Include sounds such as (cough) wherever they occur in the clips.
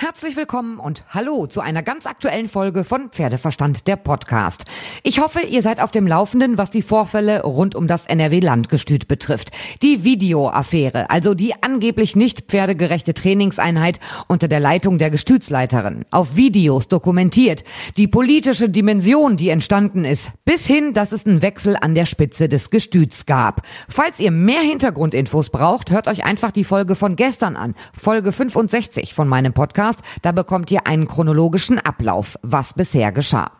Herzlich willkommen und hallo zu einer ganz aktuellen Folge von Pferdeverstand der Podcast. Ich hoffe, ihr seid auf dem Laufenden, was die Vorfälle rund um das NRW-Landgestüt betrifft. Die Videoaffäre, also die angeblich nicht pferdegerechte Trainingseinheit unter der Leitung der Gestütsleiterin. Auf Videos dokumentiert. Die politische Dimension, die entstanden ist. Bis hin, dass es einen Wechsel an der Spitze des Gestüts gab. Falls ihr mehr Hintergrundinfos braucht, hört euch einfach die Folge von gestern an. Folge 65 von meinem Podcast Podcast. Da bekommt ihr einen chronologischen Ablauf, was bisher geschah.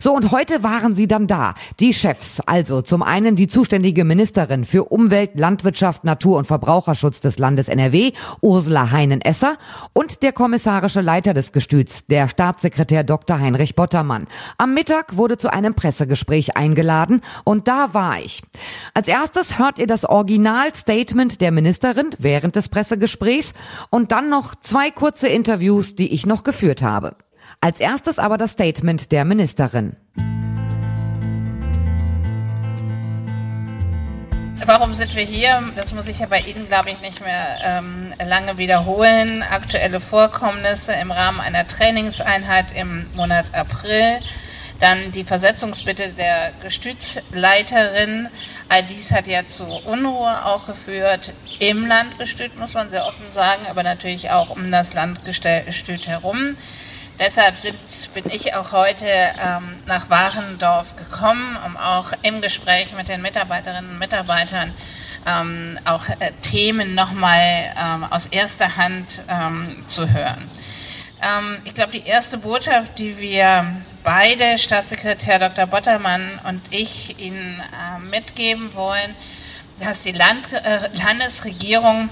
So, und heute waren sie dann da. Die Chefs, also zum einen die zuständige Ministerin für Umwelt, Landwirtschaft, Natur und Verbraucherschutz des Landes NRW, Ursula Heinen-Esser, und der kommissarische Leiter des Gestüts, der Staatssekretär Dr. Heinrich Bottermann. Am Mittag wurde zu einem Pressegespräch eingeladen und da war ich. Als erstes hört ihr das Originalstatement der Ministerin während des Pressegesprächs und dann noch zwei kurze Interviews, die ich noch geführt habe. Als erstes aber das Statement der Ministerin. Warum sind wir hier? Das muss ich ja bei Ihnen, glaube ich, nicht mehr ähm, lange wiederholen. Aktuelle Vorkommnisse im Rahmen einer Trainingseinheit im Monat April. Dann die Versetzungsbitte der Gestütsleiterin. All dies hat ja zu Unruhe auch geführt im Landgestüt, muss man sehr offen sagen, aber natürlich auch um das Landgestüt herum. Deshalb sind, bin ich auch heute ähm, nach Warendorf gekommen, um auch im Gespräch mit den Mitarbeiterinnen und Mitarbeitern ähm, auch äh, Themen nochmal ähm, aus erster Hand ähm, zu hören. Ähm, ich glaube, die erste Botschaft, die wir beide, Staatssekretär Dr. Bottermann und ich, Ihnen äh, mitgeben wollen, dass die Land, äh, Landesregierung,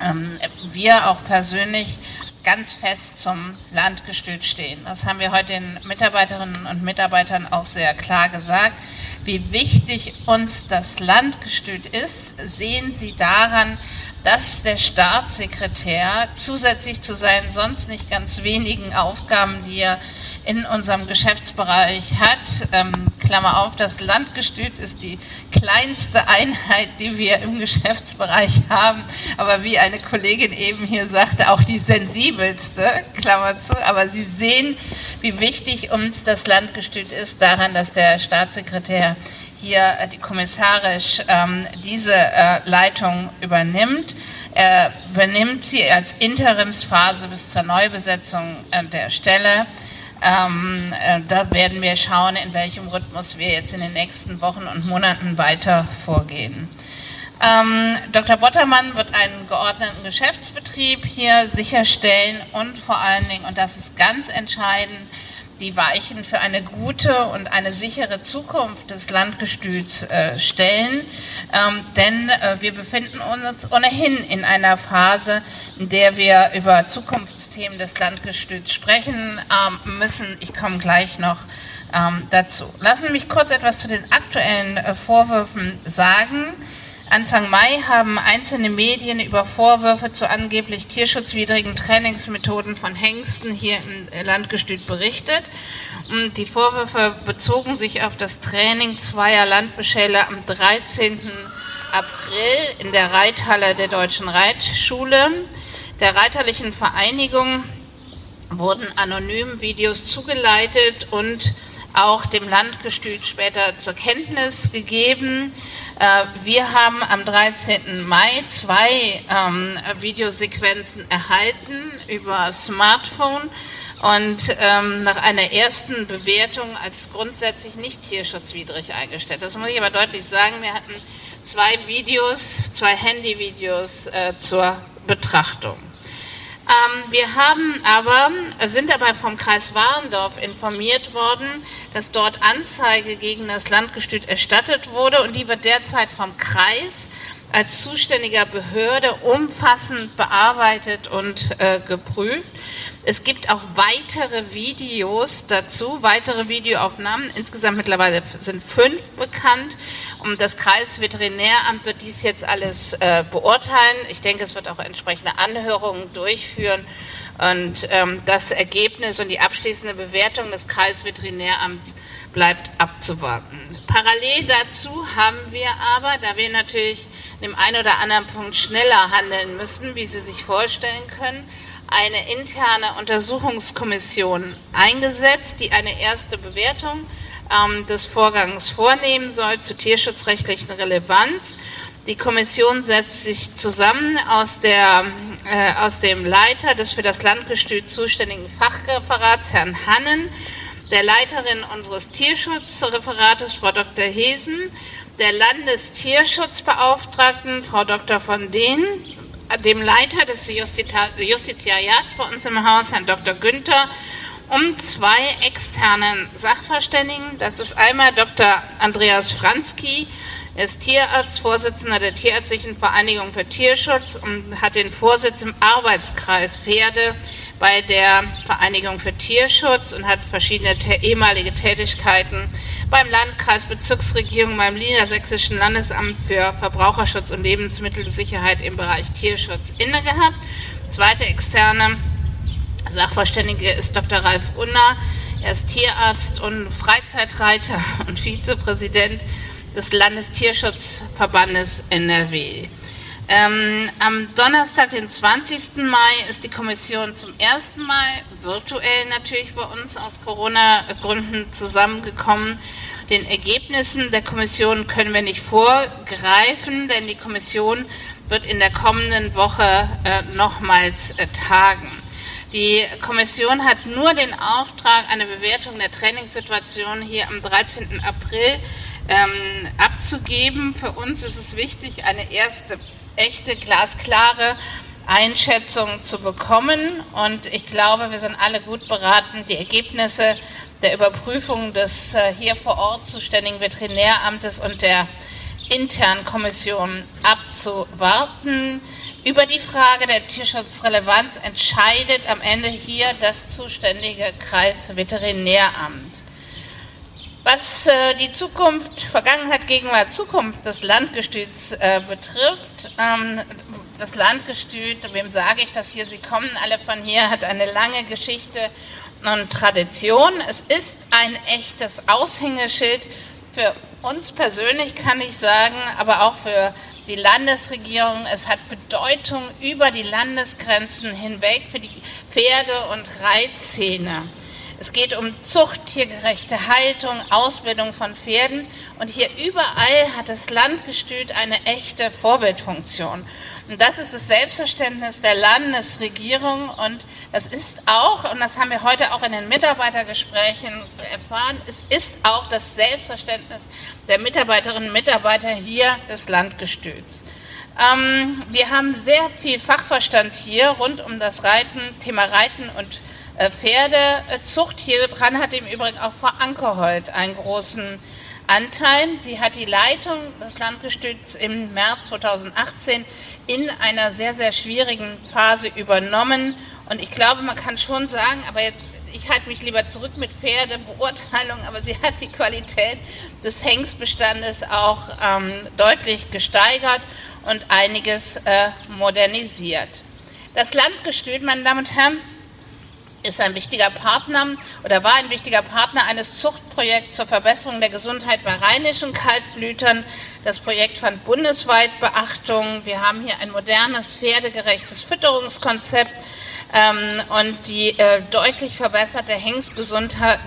ähm, wir auch persönlich, ganz fest zum Landgestüt stehen. Das haben wir heute den Mitarbeiterinnen und Mitarbeitern auch sehr klar gesagt. Wie wichtig uns das Landgestüt ist, sehen Sie daran, dass der Staatssekretär zusätzlich zu seinen sonst nicht ganz wenigen Aufgaben, die er in unserem Geschäftsbereich hat, ähm, Klammer auf, das Landgestüt ist die kleinste Einheit, die wir im Geschäftsbereich haben, aber wie eine Kollegin eben hier sagte, auch die sensibelste, Klammer zu, aber Sie sehen, wie wichtig uns das Landgestüt ist, daran, dass der Staatssekretär hier äh, die kommissarisch ähm, diese äh, Leitung übernimmt. Er übernimmt sie als Interimsphase bis zur Neubesetzung äh, der Stelle. Ähm, äh, da werden wir schauen, in welchem Rhythmus wir jetzt in den nächsten Wochen und Monaten weiter vorgehen. Ähm, Dr. Bottermann wird einen geordneten Geschäftsbetrieb hier sicherstellen und vor allen Dingen, und das ist ganz entscheidend, die Weichen für eine gute und eine sichere Zukunft des Landgestüts äh, stellen. Ähm, denn äh, wir befinden uns ohnehin in einer Phase, in der wir über Zukunftsthemen des Landgestüts sprechen ähm, müssen. Ich komme gleich noch ähm, dazu. Lassen Sie mich kurz etwas zu den aktuellen äh, Vorwürfen sagen. Anfang Mai haben einzelne Medien über Vorwürfe zu angeblich tierschutzwidrigen Trainingsmethoden von Hengsten hier im Landgestüt berichtet. Und die Vorwürfe bezogen sich auf das Training zweier Landbeschäler am 13. April in der Reithalle der Deutschen Reitschule. Der Reiterlichen Vereinigung wurden anonym Videos zugeleitet und auch dem Landgestüt später zur Kenntnis gegeben. Äh, wir haben am 13. Mai zwei ähm, Videosequenzen erhalten über Smartphone und ähm, nach einer ersten Bewertung als grundsätzlich nicht tierschutzwidrig eingestellt. Das muss ich aber deutlich sagen. Wir hatten zwei Videos, zwei Handyvideos äh, zur Betrachtung. Ähm, wir haben aber, sind dabei vom Kreis Warendorf informiert worden, dass dort Anzeige gegen das Landgestüt erstattet wurde und die wird derzeit vom Kreis als zuständiger Behörde umfassend bearbeitet und äh, geprüft. Es gibt auch weitere Videos dazu, weitere Videoaufnahmen. Insgesamt mittlerweile sind fünf bekannt. Und das Kreisveterinäramt wird dies jetzt alles äh, beurteilen. Ich denke, es wird auch entsprechende Anhörungen durchführen. Und ähm, das Ergebnis und die abschließende Bewertung des Kreisveterinäramts bleibt abzuwarten. Parallel dazu haben wir aber, da wir natürlich dem einen oder anderen Punkt schneller handeln müssen, wie Sie sich vorstellen können, eine interne Untersuchungskommission eingesetzt, die eine erste Bewertung ähm, des Vorgangs vornehmen soll zu tierschutzrechtlichen Relevanz. Die Kommission setzt sich zusammen aus, der, äh, aus dem Leiter des für das Landgestüt zuständigen Fachreferats, Herrn Hannen, der Leiterin unseres Tierschutzreferates, Frau Dr. Hesen, der Landestierschutzbeauftragten, Frau Dr. von Dehn, dem Leiter des Justiziariats bei uns im Haus, Herrn Dr. Günther, um zwei externen Sachverständigen. Das ist einmal Dr. Andreas Franzki, er ist Tierarzt, Vorsitzender der Tierärztlichen Vereinigung für Tierschutz und hat den Vorsitz im Arbeitskreis Pferde bei der Vereinigung für Tierschutz und hat verschiedene ehemalige Tätigkeiten beim Landkreis, Bezirksregierung, beim Niedersächsischen Landesamt für Verbraucherschutz und Lebensmittelsicherheit im Bereich Tierschutz inne gehabt. Zweite externe Sachverständige ist Dr. Ralf Unner. Er ist Tierarzt und Freizeitreiter (laughs) und Vizepräsident des Landestierschutzverbandes NRW. Ähm, am Donnerstag, den 20. Mai, ist die Kommission zum ersten Mal virtuell natürlich bei uns aus Corona-Gründen zusammengekommen. Den Ergebnissen der Kommission können wir nicht vorgreifen, denn die Kommission wird in der kommenden Woche äh, nochmals äh, tagen. Die Kommission hat nur den Auftrag, eine Bewertung der Trainingssituation hier am 13. April ähm, abzugeben. Für uns ist es wichtig, eine erste echte, glasklare Einschätzung zu bekommen. Und ich glaube, wir sind alle gut beraten, die Ergebnisse der Überprüfung des äh, hier vor Ort zuständigen Veterinäramtes und der internen Kommission abzuwarten. Über die Frage der Tierschutzrelevanz entscheidet am Ende hier das zuständige Kreisveterinäramt. Was äh, die Zukunft, Vergangenheit, Gegenwart, Zukunft des Landgestüts äh, betrifft, ähm, das Landgestüt, wem sage ich das hier, Sie kommen alle von hier, hat eine lange Geschichte und Tradition. Es ist ein echtes Aushängeschild für uns persönlich, kann ich sagen, aber auch für die Landesregierung. Es hat Bedeutung über die Landesgrenzen hinweg für die Pferde- und Reitszene. Es geht um Zucht, tiergerechte Haltung, Ausbildung von Pferden. Und hier überall hat das Landgestüt eine echte Vorbildfunktion. Und das ist das Selbstverständnis der Landesregierung. Und das ist auch, und das haben wir heute auch in den Mitarbeitergesprächen erfahren, es ist auch das Selbstverständnis der Mitarbeiterinnen und Mitarbeiter hier des Landgestüts. Ähm, wir haben sehr viel Fachverstand hier rund um das Reiten, Thema Reiten und äh, Pferdezucht. Hier dran hat im Übrigen auch Frau Ankerhold einen großen Anteil. Sie hat die Leitung des Landgestüts im März 2018 in einer sehr, sehr schwierigen Phase übernommen. Und ich glaube, man kann schon sagen, aber jetzt, ich halte mich lieber zurück mit Pferdebeurteilung, aber sie hat die Qualität des Hengstbestandes auch ähm, deutlich gesteigert und einiges äh, modernisiert. Das Landgestüt, meine Damen und Herren, ist ein wichtiger Partner oder war ein wichtiger Partner eines Zuchtprojekts zur Verbesserung der Gesundheit bei rheinischen Kaltblütern. Das Projekt fand bundesweit Beachtung. Wir haben hier ein modernes, pferdegerechtes Fütterungskonzept ähm, und die äh, deutlich verbesserte Hengstgesundheit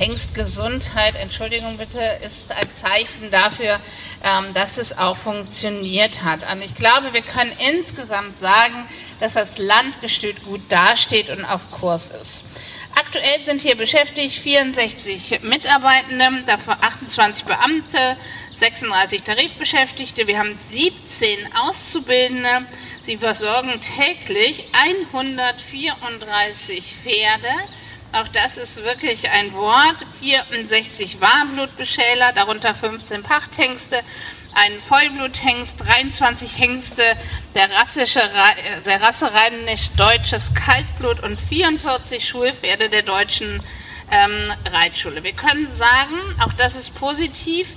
Hengstgesundheit, Entschuldigung bitte, ist ein Zeichen dafür, ähm, dass es auch funktioniert hat. Und ich glaube, wir können insgesamt sagen, dass das Landgestüt gut dasteht und auf Kurs ist. Aktuell sind hier beschäftigt 64 Mitarbeitende, davon 28 Beamte, 36 Tarifbeschäftigte. Wir haben 17 Auszubildende. Sie versorgen täglich 134 Pferde auch das ist wirklich ein Wort. 64 Warmblutbeschäler, darunter 15 Pachthengste, ein Vollbluthengst, 23 Hengste der, rassische, der Rasse rheinisch-deutsches Kaltblut und 44 Schulpferde der deutschen ähm, Reitschule. Wir können sagen, auch das ist positiv,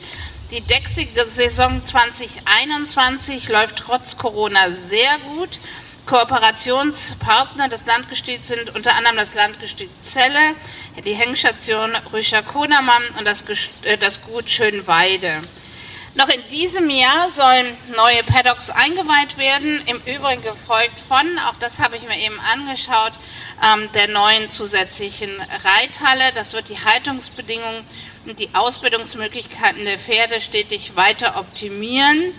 die Dexige Saison 2021 läuft trotz Corona sehr gut. Kooperationspartner des Landgestüts sind unter anderem das Landgestüt Celle, die Hengstation Rüscher Konermann und das, äh, das Gut Schönweide. Noch in diesem Jahr sollen neue Paddocks eingeweiht werden, im Übrigen gefolgt von, auch das habe ich mir eben angeschaut, ähm, der neuen zusätzlichen Reithalle. Das wird die Haltungsbedingungen und die Ausbildungsmöglichkeiten der Pferde stetig weiter optimieren.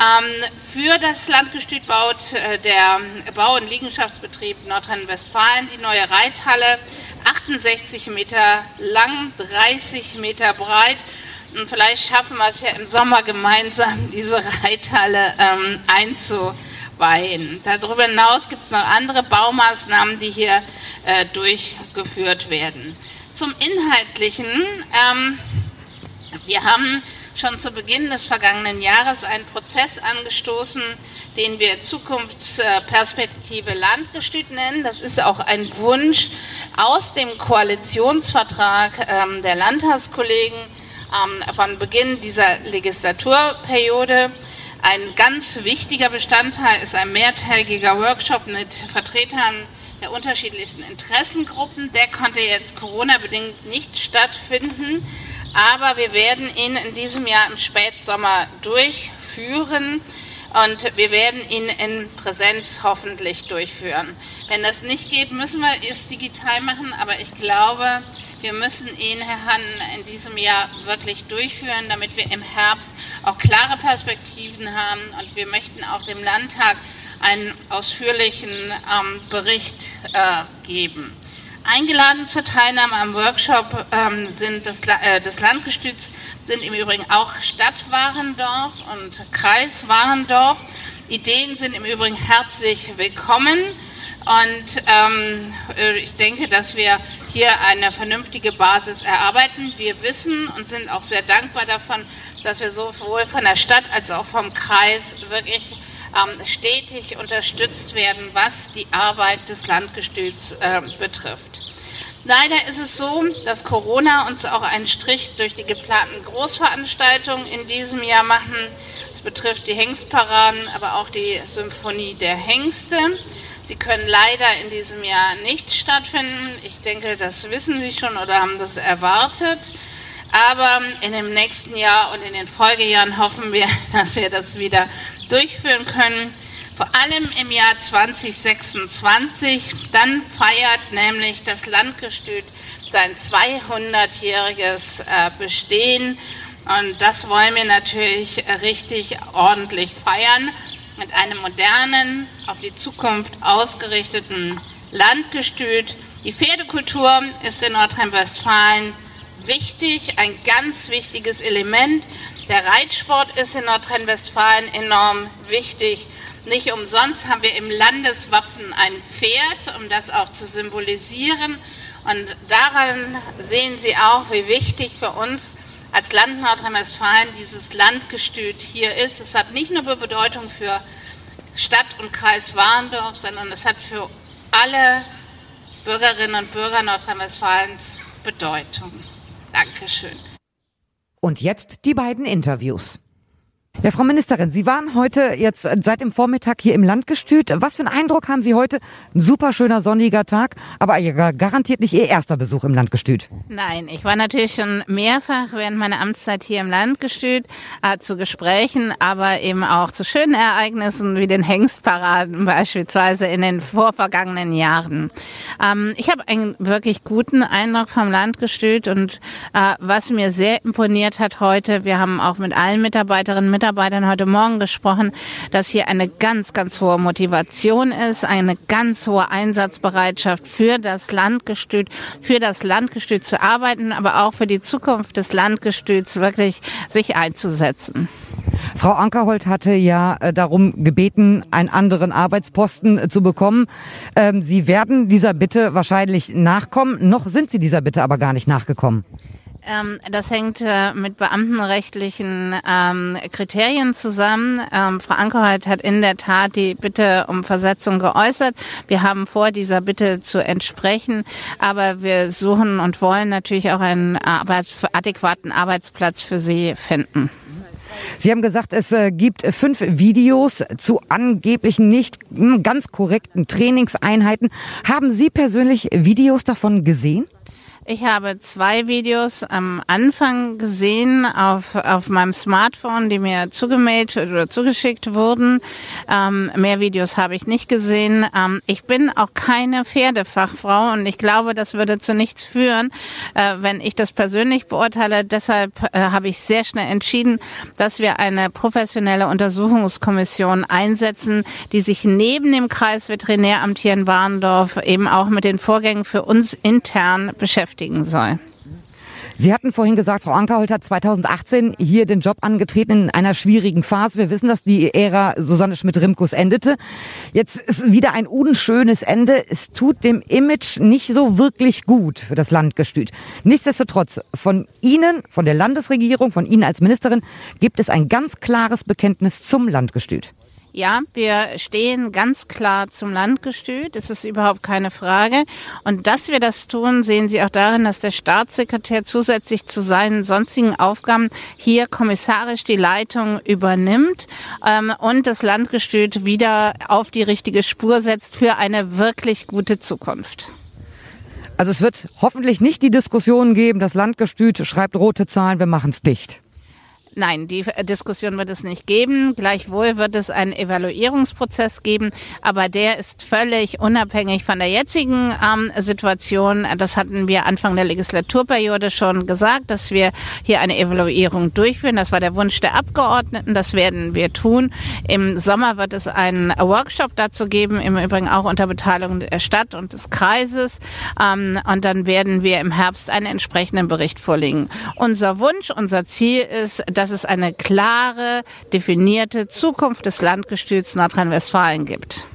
Ähm, für das Landgestüt baut äh, der Bau- und Liegenschaftsbetrieb Nordrhein-Westfalen die neue Reithalle, 68 Meter lang, 30 Meter breit. Und vielleicht schaffen wir es ja im Sommer gemeinsam, (laughs) diese Reithalle ähm, einzuweihen. Darüber hinaus gibt es noch andere Baumaßnahmen, die hier äh, durchgeführt werden. Zum Inhaltlichen. Ähm, wir haben schon zu Beginn des vergangenen Jahres einen Prozess angestoßen, den wir Zukunftsperspektive Landgestüt nennen. Das ist auch ein Wunsch aus dem Koalitionsvertrag ähm, der Landtagskollegen ähm, von Beginn dieser Legislaturperiode. Ein ganz wichtiger Bestandteil ist ein mehrtägiger Workshop mit Vertretern der unterschiedlichsten Interessengruppen. Der konnte jetzt Corona-bedingt nicht stattfinden aber wir werden ihn in diesem Jahr im Spätsommer durchführen und wir werden ihn in Präsenz hoffentlich durchführen. Wenn das nicht geht, müssen wir es digital machen, aber ich glaube, wir müssen ihn, Herr Hann, in diesem Jahr wirklich durchführen, damit wir im Herbst auch klare Perspektiven haben und wir möchten auch dem Landtag einen ausführlichen ähm, Bericht äh, geben. Eingeladen zur Teilnahme am Workshop ähm, sind des, äh, des Landgestüts sind im Übrigen auch Stadt Warendorf und Kreis Warendorf. Ideen sind im Übrigen herzlich willkommen und ähm, äh, ich denke, dass wir hier eine vernünftige Basis erarbeiten. Wir wissen und sind auch sehr dankbar davon, dass wir sowohl von der Stadt als auch vom Kreis wirklich ähm, stetig unterstützt werden, was die Arbeit des Landgestüts äh, betrifft. Leider ist es so, dass Corona uns auch einen Strich durch die geplanten Großveranstaltungen in diesem Jahr machen. Es betrifft die Hengstparaden, aber auch die Symphonie der Hengste. Sie können leider in diesem Jahr nicht stattfinden. Ich denke, das wissen Sie schon oder haben das erwartet. Aber in dem nächsten Jahr und in den Folgejahren hoffen wir, (laughs) dass wir das wieder durchführen können. Vor allem im Jahr 2026. Dann feiert nämlich das Landgestüt sein 200-jähriges äh, Bestehen. Und das wollen wir natürlich richtig ordentlich feiern mit einem modernen, auf die Zukunft ausgerichteten Landgestüt. Die Pferdekultur ist in Nordrhein-Westfalen wichtig, ein ganz wichtiges Element. Der Reitsport ist in Nordrhein-Westfalen enorm wichtig. Nicht umsonst haben wir im Landeswappen ein Pferd, um das auch zu symbolisieren. Und daran sehen Sie auch, wie wichtig für uns als Land Nordrhein-Westfalen dieses Landgestüt hier ist. Es hat nicht nur Bedeutung für Stadt und Kreis Warndorf, sondern es hat für alle Bürgerinnen und Bürger Nordrhein-Westfalens Bedeutung. Dankeschön. Und jetzt die beiden Interviews. Ja, Frau Ministerin, Sie waren heute jetzt seit dem Vormittag hier im Landgestüt. Was für einen Eindruck haben Sie heute? Ein super schöner sonniger Tag, aber garantiert nicht Ihr erster Besuch im Landgestüt. Nein, ich war natürlich schon mehrfach während meiner Amtszeit hier im Landgestüt äh, zu Gesprächen, aber eben auch zu schönen Ereignissen wie den Hengstparaden beispielsweise in den vorvergangenen Jahren. Ähm, ich habe einen wirklich guten Eindruck vom Landgestüt und äh, was mir sehr imponiert hat heute, wir haben auch mit allen Mitarbeiterinnen Mitarbeitern heute Morgen gesprochen, dass hier eine ganz, ganz hohe Motivation ist, eine ganz hohe Einsatzbereitschaft für das Landgestüt, für das Landgestüt zu arbeiten, aber auch für die Zukunft des Landgestüts wirklich sich einzusetzen. Frau Ankerhold hatte ja äh, darum gebeten, einen anderen Arbeitsposten äh, zu bekommen. Ähm, Sie werden dieser Bitte wahrscheinlich nachkommen. Noch sind Sie dieser Bitte aber gar nicht nachgekommen. Ähm, das hängt äh, mit beamtenrechtlichen ähm, Kriterien zusammen. Ähm, Frau Ankerheit hat in der Tat die Bitte um Versetzung geäußert. Wir haben vor, dieser Bitte zu entsprechen, aber wir suchen und wollen natürlich auch einen Arbeits adäquaten Arbeitsplatz für Sie finden. Sie haben gesagt, es äh, gibt fünf Videos zu angeblichen nicht hm, ganz korrekten Trainingseinheiten. Haben Sie persönlich Videos davon gesehen? Ich habe zwei Videos am Anfang gesehen auf, auf meinem Smartphone, die mir zugemailt oder zugeschickt wurden. Ähm, mehr Videos habe ich nicht gesehen. Ähm, ich bin auch keine Pferdefachfrau und ich glaube, das würde zu nichts führen, äh, wenn ich das persönlich beurteile. Deshalb äh, habe ich sehr schnell entschieden, dass wir eine professionelle Untersuchungskommission einsetzen, die sich neben dem Kreis Veterinäramt hier in Warndorf eben auch mit den Vorgängen für uns intern beschäftigt beschäftigen soll. Sie hatten vorhin gesagt, Frau Ankerholt hat 2018 hier den Job angetreten in einer schwierigen Phase. Wir wissen, dass die Ära Susanne Schmidt-Rimkus endete. Jetzt ist wieder ein unschönes Ende. Es tut dem Image nicht so wirklich gut für das Landgestüt. Nichtsdestotrotz, von Ihnen, von der Landesregierung, von Ihnen als Ministerin, gibt es ein ganz klares Bekenntnis zum Landgestüt. Ja, wir stehen ganz klar zum Landgestüt. Das ist überhaupt keine Frage. Und dass wir das tun, sehen Sie auch darin, dass der Staatssekretär zusätzlich zu seinen sonstigen Aufgaben hier kommissarisch die Leitung übernimmt ähm, und das Landgestüt wieder auf die richtige Spur setzt für eine wirklich gute Zukunft. Also es wird hoffentlich nicht die Diskussion geben, das Landgestüt schreibt rote Zahlen, wir machen es dicht. Nein, die Diskussion wird es nicht geben. Gleichwohl wird es einen Evaluierungsprozess geben, aber der ist völlig unabhängig von der jetzigen ähm, Situation. Das hatten wir Anfang der Legislaturperiode schon gesagt, dass wir hier eine Evaluierung durchführen. Das war der Wunsch der Abgeordneten. Das werden wir tun. Im Sommer wird es einen Workshop dazu geben, im Übrigen auch unter Beteiligung der Stadt und des Kreises. Ähm, und dann werden wir im Herbst einen entsprechenden Bericht vorlegen. Unser Wunsch, unser Ziel ist, dass es eine klare, definierte Zukunft des Landgestüts Nordrhein-Westfalen gibt.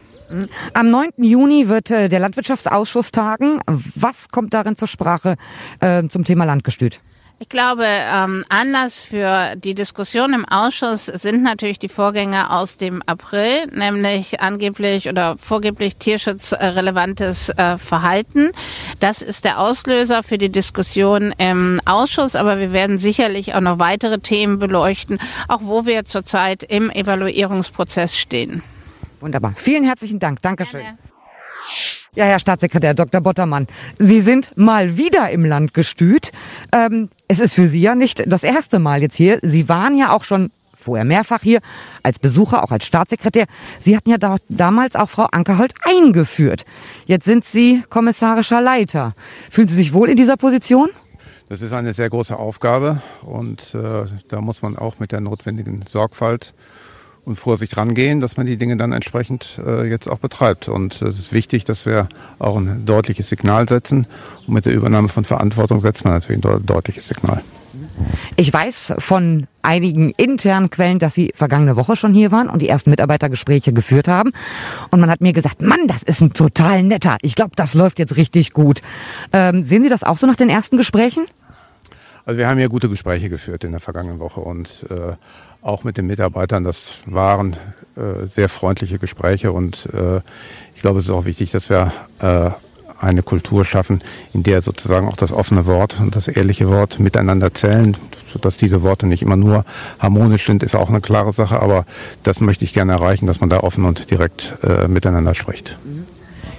Am 9. Juni wird äh, der Landwirtschaftsausschuss tagen. Was kommt darin zur Sprache äh, zum Thema Landgestüt? Ich glaube, ähm, Anlass für die Diskussion im Ausschuss sind natürlich die Vorgänge aus dem April, nämlich angeblich oder vorgeblich tierschutzrelevantes äh, Verhalten. Das ist der Auslöser für die Diskussion im Ausschuss, aber wir werden sicherlich auch noch weitere Themen beleuchten, auch wo wir zurzeit im Evaluierungsprozess stehen. Wunderbar. Vielen herzlichen Dank. Dankeschön. Gerne. Ja, Herr Staatssekretär Dr. Bottermann, Sie sind mal wieder im Landgestüt. Ähm, es ist für Sie ja nicht das erste Mal jetzt hier. Sie waren ja auch schon vorher mehrfach hier als Besucher, auch als Staatssekretär. Sie hatten ja da, damals auch Frau Ankerhold eingeführt. Jetzt sind Sie kommissarischer Leiter. Fühlen Sie sich wohl in dieser Position? Das ist eine sehr große Aufgabe und äh, da muss man auch mit der notwendigen Sorgfalt und Vorsicht rangehen, dass man die Dinge dann entsprechend äh, jetzt auch betreibt. Und es ist wichtig, dass wir auch ein deutliches Signal setzen. Und mit der Übernahme von Verantwortung setzt man natürlich ein deutliches Signal. Ich weiß von einigen internen Quellen, dass Sie vergangene Woche schon hier waren und die ersten Mitarbeitergespräche geführt haben. Und man hat mir gesagt, Mann, das ist ein total netter. Ich glaube, das läuft jetzt richtig gut. Ähm, sehen Sie das auch so nach den ersten Gesprächen? Also wir haben ja gute Gespräche geführt in der vergangenen Woche und äh, auch mit den Mitarbeitern. Das waren äh, sehr freundliche Gespräche und äh, ich glaube, es ist auch wichtig, dass wir äh, eine Kultur schaffen, in der sozusagen auch das offene Wort und das ehrliche Wort miteinander zählen, sodass diese Worte nicht immer nur harmonisch sind, ist auch eine klare Sache, aber das möchte ich gerne erreichen, dass man da offen und direkt äh, miteinander spricht. Mhm.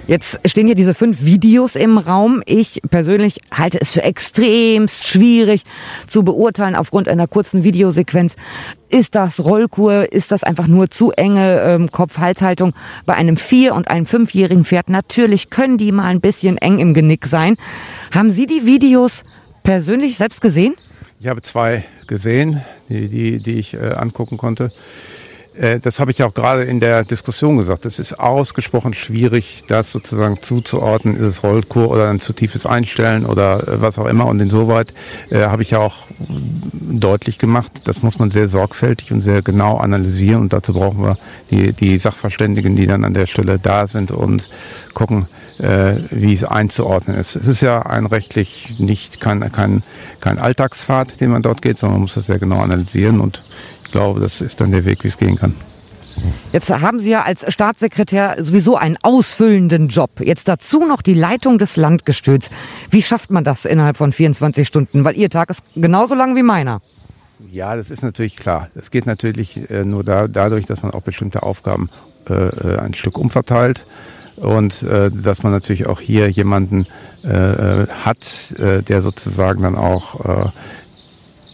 Jetzt stehen hier diese fünf Videos im Raum. Ich persönlich halte es für extrem schwierig zu beurteilen aufgrund einer kurzen Videosequenz. Ist das Rollkur? Ist das einfach nur zu enge ähm, Kopf-Halshaltung bei einem vier- und einem fünfjährigen Pferd? Natürlich können die mal ein bisschen eng im Genick sein. Haben Sie die Videos persönlich selbst gesehen? Ich habe zwei gesehen, die, die, die ich äh, angucken konnte. Äh, das habe ich ja auch gerade in der Diskussion gesagt. Es ist ausgesprochen schwierig, das sozusagen zuzuordnen. Ist es Rollkur oder ein zu tiefes Einstellen oder äh, was auch immer. Und insoweit äh, habe ich ja auch deutlich gemacht, das muss man sehr sorgfältig und sehr genau analysieren. Und dazu brauchen wir die, die Sachverständigen, die dann an der Stelle da sind und gucken, äh, wie es einzuordnen ist. Es ist ja ein rechtlich nicht kein, kein, kein Alltagspfad, den man dort geht, sondern man muss das sehr genau analysieren und ich glaube, das ist dann der Weg, wie es gehen kann. Jetzt haben Sie ja als Staatssekretär sowieso einen ausfüllenden Job. Jetzt dazu noch die Leitung des Landgestüts. Wie schafft man das innerhalb von 24 Stunden? Weil Ihr Tag ist genauso lang wie meiner. Ja, das ist natürlich klar. Es geht natürlich äh, nur da, dadurch, dass man auch bestimmte Aufgaben äh, äh ein Stück umverteilt. und äh, dass man natürlich auch hier jemanden äh, hat, der sozusagen dann auch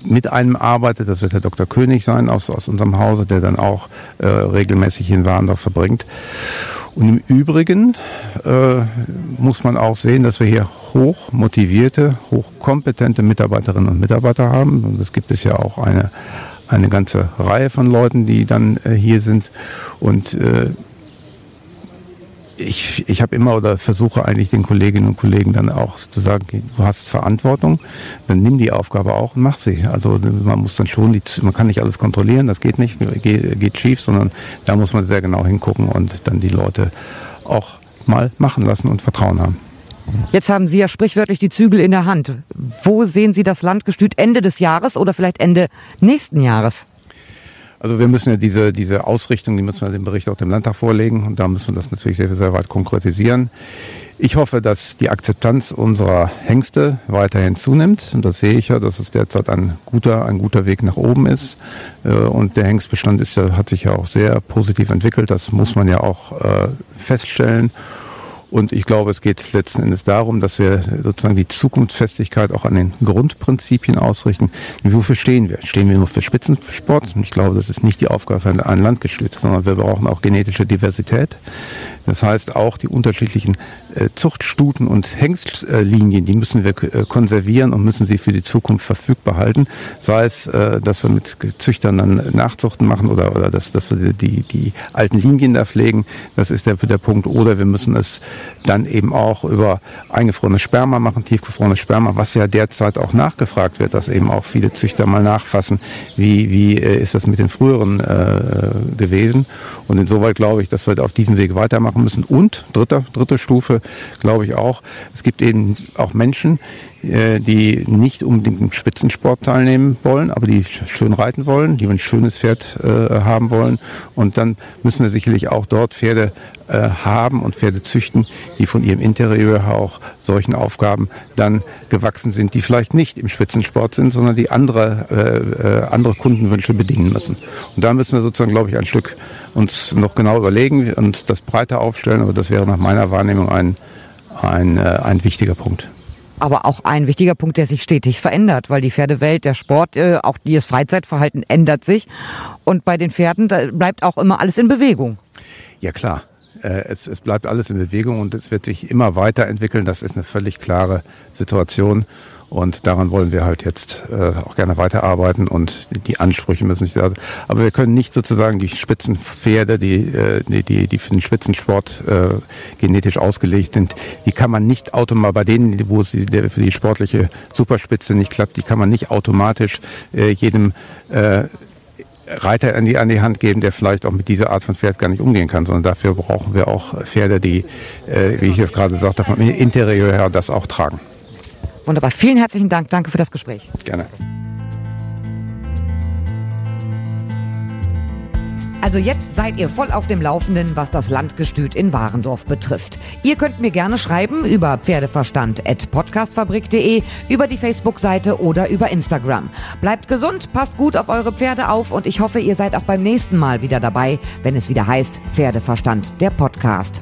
mit einem arbeitet. Das wird Herr Dr. König sein aus, aus unserem Hause, der dann auch äh, regelmäßig in Warndorf verbringt. Und im Übrigen äh, muss man auch sehen, dass wir hier hoch motivierte, hochkompetente Mitarbeiterinnen und Mitarbeiter haben. Und es gibt es ja auch eine, eine ganze Reihe von Leuten, die dann äh, hier sind. Und äh, ich, ich habe immer oder versuche eigentlich den Kolleginnen und Kollegen dann auch zu sagen, du hast Verantwortung, dann nimm die Aufgabe auch und mach sie. Also man muss dann schon, die, man kann nicht alles kontrollieren, das geht nicht, geht, geht schief, sondern da muss man sehr genau hingucken und dann die Leute auch mal machen lassen und Vertrauen haben. Jetzt haben Sie ja sprichwörtlich die Zügel in der Hand. Wo sehen Sie das Landgestüt Ende des Jahres oder vielleicht Ende nächsten Jahres? Also wir müssen ja diese, diese Ausrichtung, die müssen wir dem Bericht auch dem Landtag vorlegen und da müssen wir das natürlich sehr, sehr weit konkretisieren. Ich hoffe, dass die Akzeptanz unserer Hengste weiterhin zunimmt. Und das sehe ich ja, dass es derzeit ein guter, ein guter Weg nach oben ist. Äh, und der Hengstbestand ist ja, hat sich ja auch sehr positiv entwickelt. Das muss man ja auch äh, feststellen. Und ich glaube, es geht letzten Endes darum, dass wir sozusagen die Zukunftsfestigkeit auch an den Grundprinzipien ausrichten. wofür stehen wir? Stehen wir nur für Spitzensport? Ich glaube, das ist nicht die Aufgabe für ein Landgestüt, sondern wir brauchen auch genetische Diversität. Das heißt, auch die unterschiedlichen äh, Zuchtstuten und Hengstlinien, die müssen wir äh, konservieren und müssen sie für die Zukunft verfügbar halten. Sei es, äh, dass wir mit Züchtern dann Nachzuchten machen oder, oder dass, dass wir die, die alten Linien da pflegen. Das ist der, der Punkt. Oder wir müssen es dann eben auch über eingefrorenes Sperma machen, tiefgefrorenes Sperma, was ja derzeit auch nachgefragt wird, dass eben auch viele Züchter mal nachfassen, wie, wie ist das mit den früheren äh, gewesen. Und insoweit glaube ich, dass wir auf diesem Weg weitermachen müssen. Und dritter, dritte Stufe, glaube ich auch, es gibt eben auch Menschen, die nicht unbedingt im Spitzensport teilnehmen wollen, aber die schön reiten wollen, die ein schönes Pferd äh, haben wollen. Und dann müssen wir sicherlich auch dort Pferde äh, haben und Pferde züchten, die von ihrem Interieur auch solchen Aufgaben dann gewachsen sind, die vielleicht nicht im Spitzensport sind, sondern die andere, äh, äh andere Kundenwünsche bedingen müssen. Und da müssen wir sozusagen, glaube ich, ein Stück uns noch genau überlegen und das breiter aufstellen. Aber das wäre nach meiner Wahrnehmung ein, ein, äh, ein wichtiger Punkt aber auch ein wichtiger Punkt, der sich stetig verändert, weil die Pferdewelt, der Sport, äh, auch das Freizeitverhalten ändert sich und bei den Pferden bleibt auch immer alles in Bewegung. Ja klar, äh, es, es bleibt alles in Bewegung und es wird sich immer weiterentwickeln. Das ist eine völlig klare Situation. Und daran wollen wir halt jetzt äh, auch gerne weiterarbeiten und die Ansprüche müssen nicht da sein. Aber wir können nicht sozusagen die Spitzenpferde, die, äh, die, die, die für den Spitzensport äh, genetisch ausgelegt sind, die kann man nicht automatisch, bei denen, wo sie der für die sportliche Superspitze nicht klappt, die kann man nicht automatisch äh, jedem äh, Reiter an die, an die Hand geben, der vielleicht auch mit dieser Art von Pferd gar nicht umgehen kann, sondern dafür brauchen wir auch Pferde, die, äh, wie ich es gerade sagte, vom Interieur her das auch tragen. Wunderbar. Vielen herzlichen Dank. Danke für das Gespräch. Gerne. Also jetzt seid ihr voll auf dem Laufenden, was das Landgestüt in Warendorf betrifft. Ihr könnt mir gerne schreiben über pferdeverstand.podcastfabrik.de, über die Facebook-Seite oder über Instagram. Bleibt gesund, passt gut auf eure Pferde auf und ich hoffe, ihr seid auch beim nächsten Mal wieder dabei, wenn es wieder heißt Pferdeverstand, der Podcast.